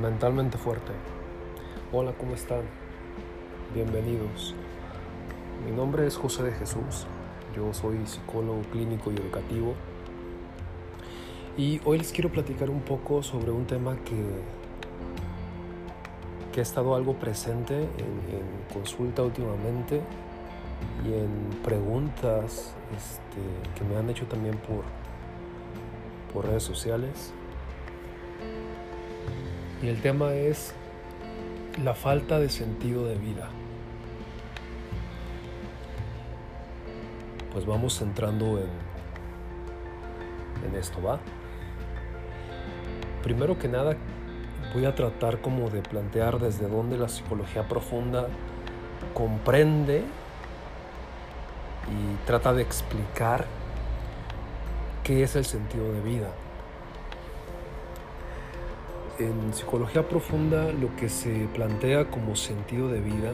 mentalmente fuerte. Hola, ¿cómo están? Bienvenidos. Mi nombre es José de Jesús. Yo soy psicólogo clínico y educativo. Y hoy les quiero platicar un poco sobre un tema que, que ha estado algo presente en, consulta últimamente y en preguntas este, que me han hecho también por, por redes sociales. Y el tema es la falta de sentido de vida. Pues vamos entrando en, en esto, ¿va? Primero que nada, voy a tratar como de plantear desde dónde la psicología profunda comprende y trata de explicar qué es el sentido de vida. En psicología profunda lo que se plantea como sentido de vida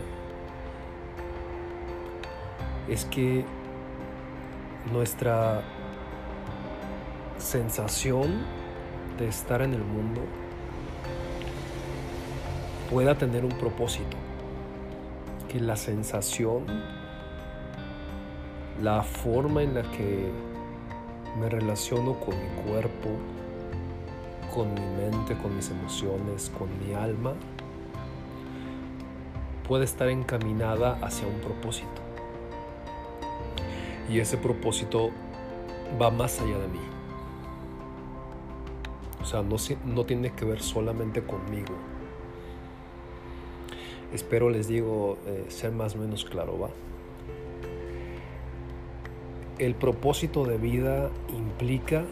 es que nuestra sensación de estar en el mundo pueda tener un propósito, que la sensación, la forma en la que me relaciono con mi cuerpo, con mi mente, con mis emociones, con mi alma, puede estar encaminada hacia un propósito. Y ese propósito va más allá de mí. O sea, no, tiene que ver solamente conmigo. Espero les digo eh, ser más o menos claro, ¿va? El propósito de vida implica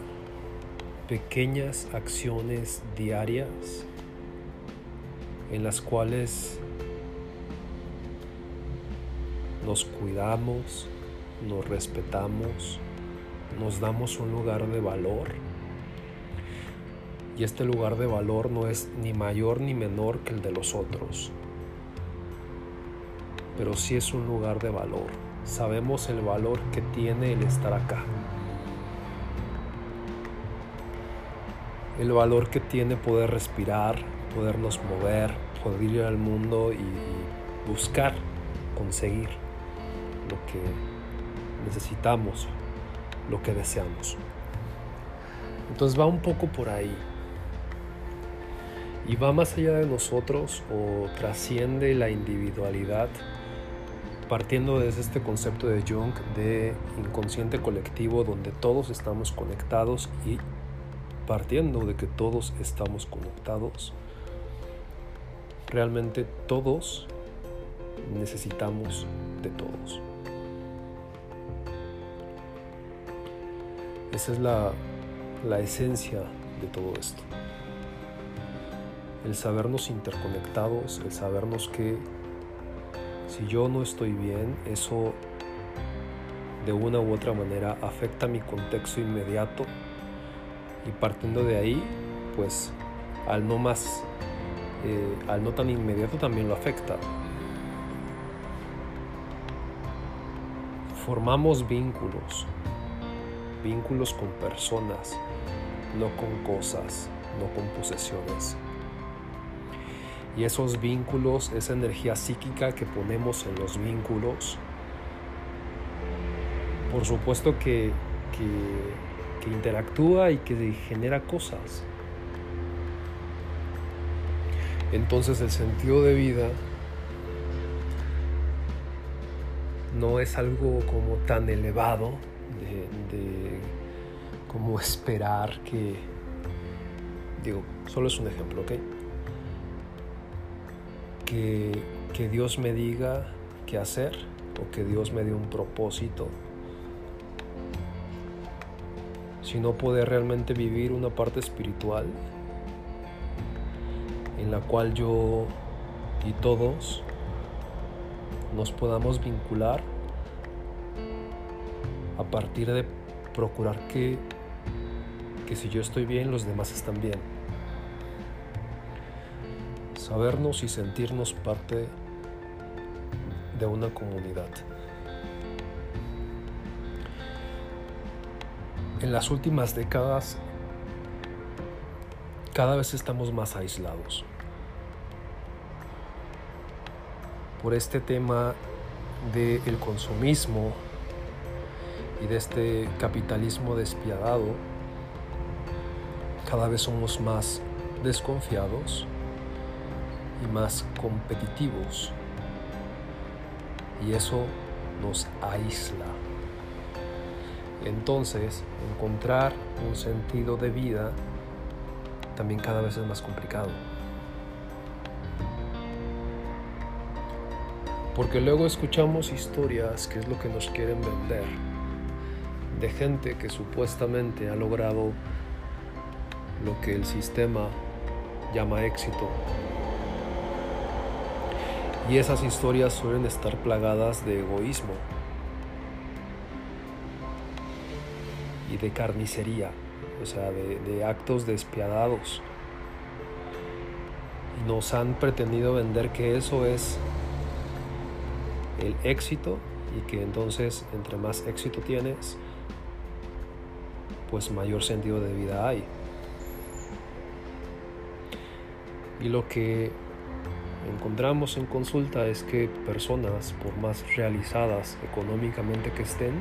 pequeñas acciones diarias en las cuales nos cuidamos, nos respetamos, nos damos un lugar de valor. Y este lugar de valor no es ni mayor ni menor que el de los otros, pero sí es un lugar de valor. Sabemos el valor que tiene el estar acá. El valor que tiene poder respirar, podernos mover, poder ir al mundo y buscar, conseguir lo que necesitamos, lo que deseamos. Entonces va un poco por ahí. Y va más allá de nosotros o trasciende la individualidad partiendo desde este concepto de Jung de inconsciente colectivo donde todos estamos conectados y partiendo de que todos estamos conectados, realmente todos necesitamos de todos. Esa es la, la esencia de todo esto. El sabernos interconectados, el sabernos que si yo no estoy bien, eso de una u otra manera afecta mi contexto inmediato y partiendo de ahí, pues al no más, eh, al no tan inmediato también lo afecta. Formamos vínculos, vínculos con personas, no con cosas, no con posesiones. Y esos vínculos, esa energía psíquica que ponemos en los vínculos, por supuesto que, que que interactúa y que genera cosas. Entonces el sentido de vida no es algo como tan elevado de, como esperar que, digo, solo es un ejemplo, ¿ok? Que, que Dios me diga qué hacer o que Dios me dé un propósito sino poder realmente vivir una parte espiritual en la cual yo y todos nos podamos vincular a partir de procurar que, que si yo estoy bien, los demás están bien. Sabernos y sentirnos parte de una comunidad. en las últimas décadas cada vez estamos más aislados. Por este tema del consumismo y de este capitalismo despiadado, cada vez somos más desconfiados y más competitivos. Y eso nos aísla. Entonces, encontrar un sentido de vida también cada vez es más complicado. Porque luego escuchamos historias, que es lo que nos quieren vender, de gente que supuestamente ha logrado lo que el sistema llama éxito. Y esas historias suelen estar plagadas de egoísmo y de carnicería, o sea, de, actos despiadados. Y nos han pretendido vender que eso es el éxito y que entonces entre más éxito tienes, pues mayor sentido de vida hay. Y lo que encontramos en consulta es que personas, por más realizadas económicamente que estén,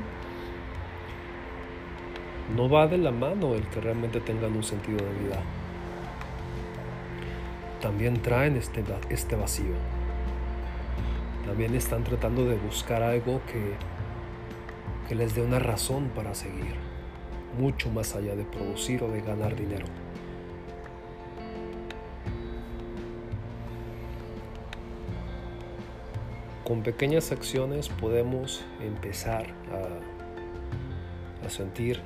no va de la mano el que realmente tengan un sentido de vida. También traen este, este vacío. También están tratando de buscar algo que, que les dé una razón para seguir, mucho más allá de producir o de ganar dinero. Con pequeñas acciones podemos empezar a, a sentir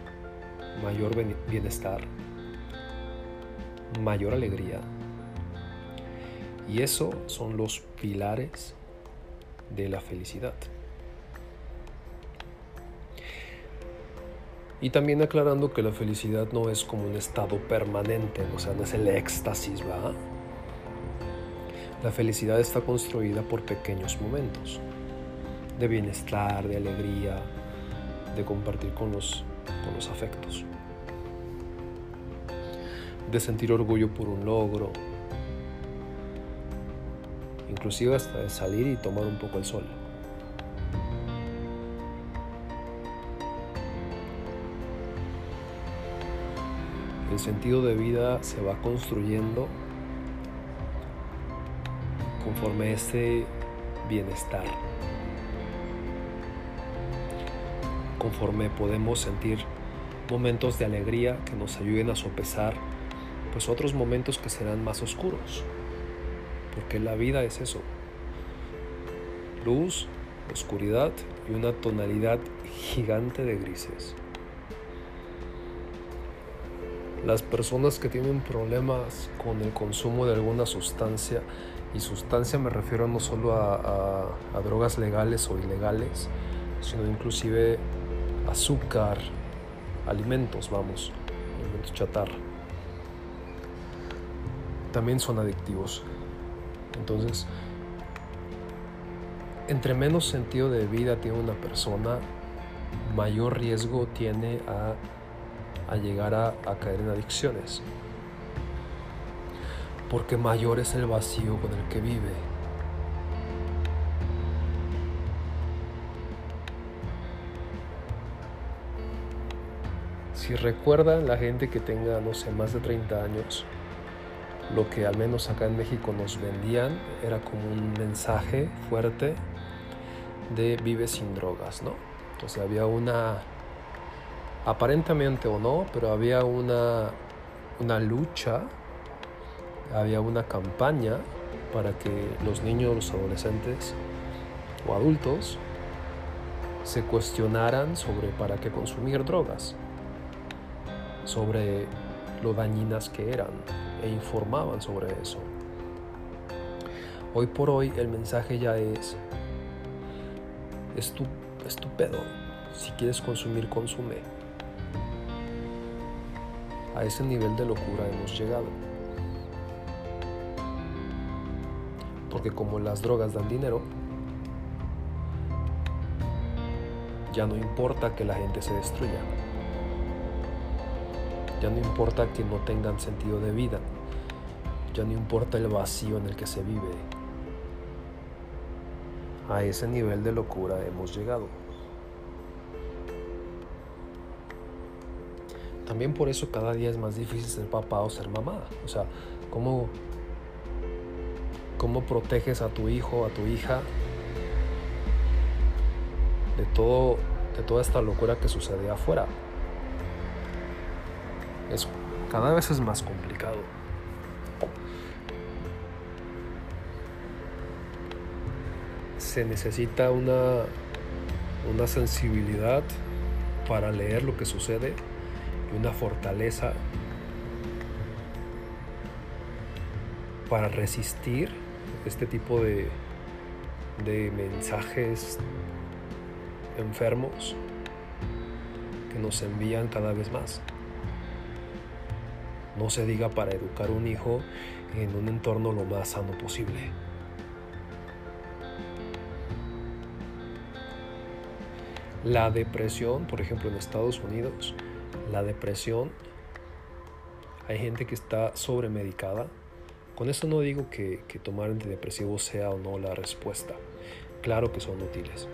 mayor bienestar, mayor alegría. Y eso son los pilares de la felicidad. Y también aclarando que la felicidad no es como un estado permanente, o sea, no es el éxtasis, ¿va? La felicidad está construida por pequeños momentos de bienestar, de alegría, de compartir con los con los afectos, de sentir orgullo por un logro, inclusive hasta de salir y tomar un poco el sol. El sentido de vida se va construyendo conforme este bienestar. Conforme podemos sentir momentos de alegría que nos ayuden a sopesar pues otros momentos que serán más oscuros. Porque la vida es eso. Luz, oscuridad y una tonalidad gigante de grises. Las personas que tienen problemas con el consumo de alguna sustancia, y sustancia me refiero no solo a, a drogas legales o ilegales, sino inclusive azúcar, alimentos, vamos, alimentos chatarra. También son adictivos. Entonces, entre menos sentido de vida tiene una persona, mayor riesgo tiene a, llegar a caer en adicciones. Porque mayor es el vacío con el que vive. Si recuerdan la gente que tenga, no sé, más de 30 años, lo que al menos acá en México nos vendían era como un mensaje fuerte de vive sin drogas, ¿no? Entonces había una, aparentemente o no, pero había una, una lucha, había una campaña para que los niños, los adolescentes o adultos se cuestionaran sobre para qué consumir drogas sobre lo dañinas que eran e informaban sobre eso. Hoy por hoy el mensaje ya es, es tu, Si quieres consumir, consume. A ese nivel de locura hemos llegado. Porque como las drogas dan dinero, ya no importa que la gente se destruya. Ya no importa que no tengan sentido de vida. Ya no importa el vacío en el que se vive. A ese nivel de locura hemos llegado. También por eso cada día es más difícil ser papá o ser mamá. O sea, ¿cómo, cómo proteges a tu hijo, a tu hija de, todo, de toda esta locura que sucede afuera? Es, cada vez es más complicado. Se necesita una, una sensibilidad para leer lo que sucede y una fortaleza para resistir este tipo de, de mensajes enfermos que nos envían cada vez más. No se diga para educar un hijo en un entorno lo más sano posible. La depresión, por ejemplo, en Estados Unidos, la depresión, hay gente que está sobremedicada. Con eso no digo que, tomar antidepresivos sea o no la respuesta. Claro que son útiles.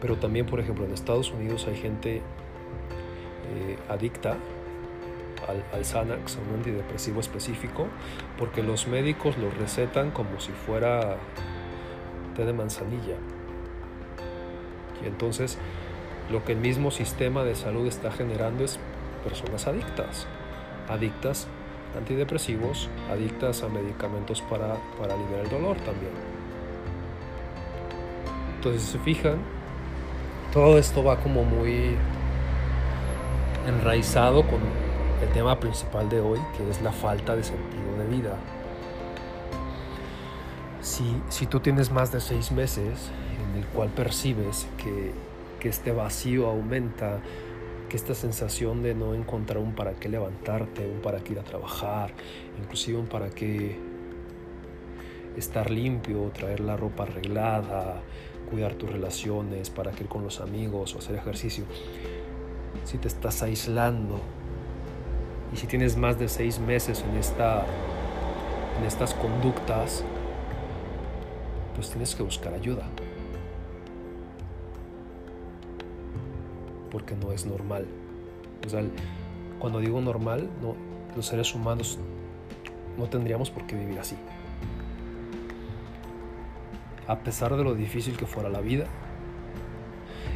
Pero también, por ejemplo, en Estados Unidos hay gente eh, adicta al, al Xanax, un antidepresivo específico, porque los médicos lo recetan como si fuera té de manzanilla. Y entonces lo que el mismo sistema de salud está generando es personas adictas, adictas a antidepresivos, adictas a medicamentos para, para aliviar el dolor también. Entonces, si se fijan, todo esto va como muy enraizado con el tema principal de hoy, que es la falta de sentido de vida. Si, si tú tienes más de seis meses en el cual percibes que que este vacío aumenta, que esta sensación de no encontrar un para qué levantarte, un para qué ir a trabajar, inclusive un para qué estar limpio, traer la ropa arreglada, cuidar tus relaciones, para qué ir con los amigos o hacer ejercicio. Si te estás aislando y si tienes más de seis meses en, esta, en estas conductas, pues tienes que buscar ayuda. porque no es normal. Cuando digo normal, no, los seres humanos no tendríamos por qué vivir así. A pesar de lo difícil que fuera la vida,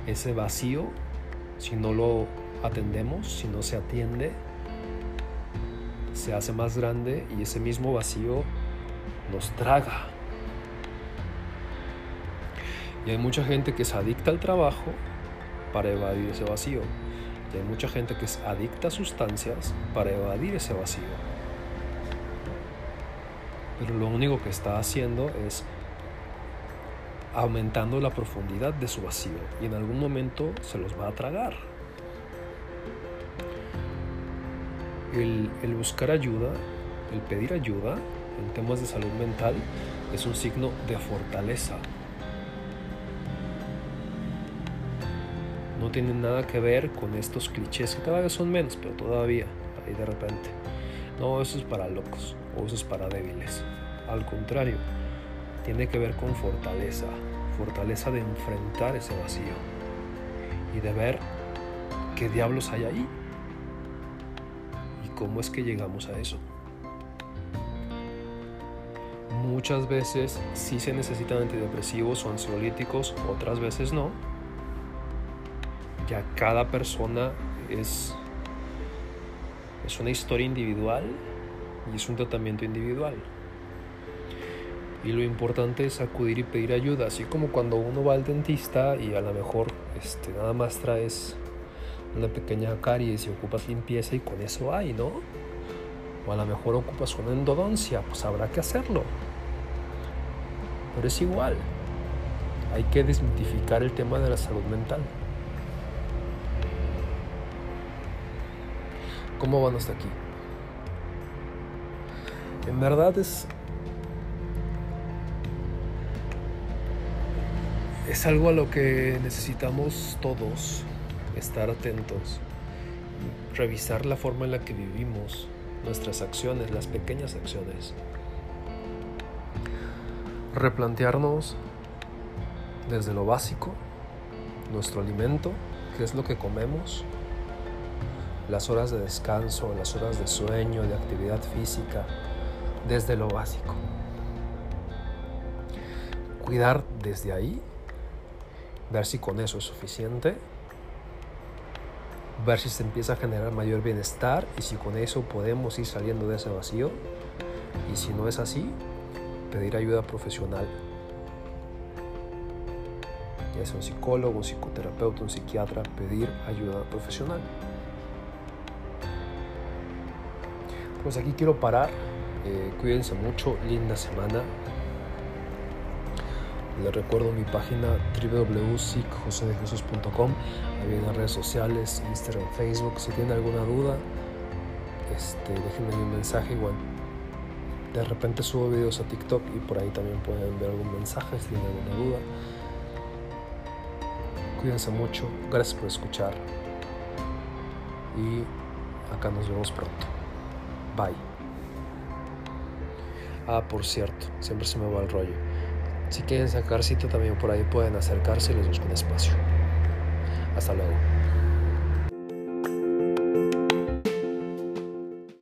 ese vacío, si no lo atendemos, si no se atiende, se hace más grande y ese mismo vacío nos traga. Y hay mucha gente que se adicta al trabajo para evadir ese vacío. Y hay mucha gente que es adicta a sustancias para evadir ese vacío. Pero lo único que está haciendo es aumentando la profundidad de su vacío y en algún momento se los va a tragar. El, buscar ayuda, el pedir ayuda en temas de salud mental es un signo de fortaleza, no tienen nada que ver con estos clichés que cada vez son menos, pero todavía, ahí de repente. No, eso es para locos o eso es para débiles. Al contrario, tiene que ver con fortaleza, fortaleza de enfrentar ese vacío y de ver qué diablos hay ahí cómo es que llegamos a eso. Muchas veces sí se necesitan antidepresivos o ansiolíticos, otras veces no ya cada persona es, es una historia individual y es un tratamiento individual. Y lo importante es acudir y pedir ayuda, así como cuando uno va al dentista y a lo mejor este, nada más traes una pequeña caries y ocupas limpieza y con eso hay, ¿no? O a lo mejor ocupas una endodoncia, pues habrá que hacerlo. Pero es igual, hay que desmitificar el tema de la salud mental. ¿Cómo van hasta aquí? En verdad es... Es algo a lo que necesitamos todos estar atentos, revisar la forma en la que vivimos, nuestras acciones, las pequeñas acciones, replantearnos desde lo básico, nuestro alimento, qué es lo que comemos, las horas de descanso, las horas de sueño, de actividad física, desde lo básico. Cuidar desde ahí, ver si con eso es suficiente, ver si se empieza a generar mayor bienestar y si con eso podemos ir saliendo de ese vacío. Y si no es así, pedir ayuda profesional. Ya sea un psicólogo, un psicoterapeuta, un psiquiatra, pedir ayuda profesional. Pues aquí quiero parar. Eh, cuídense mucho, linda semana. Les recuerdo mi página www.sicjosedejesus.com. Ahí en redes sociales, Instagram, Facebook. Si tienen alguna duda, este, déjenme un mensaje igual. De repente subo videos a TikTok y por ahí también pueden enviar algún mensaje si tienen alguna duda. Cuídense mucho. Gracias por escuchar. Y acá nos vemos pronto. Bye. Ah, por cierto, siempre se me va el rollo. Si quieren sacar cita también por ahí pueden acercarse y les busco espacio. Hasta luego.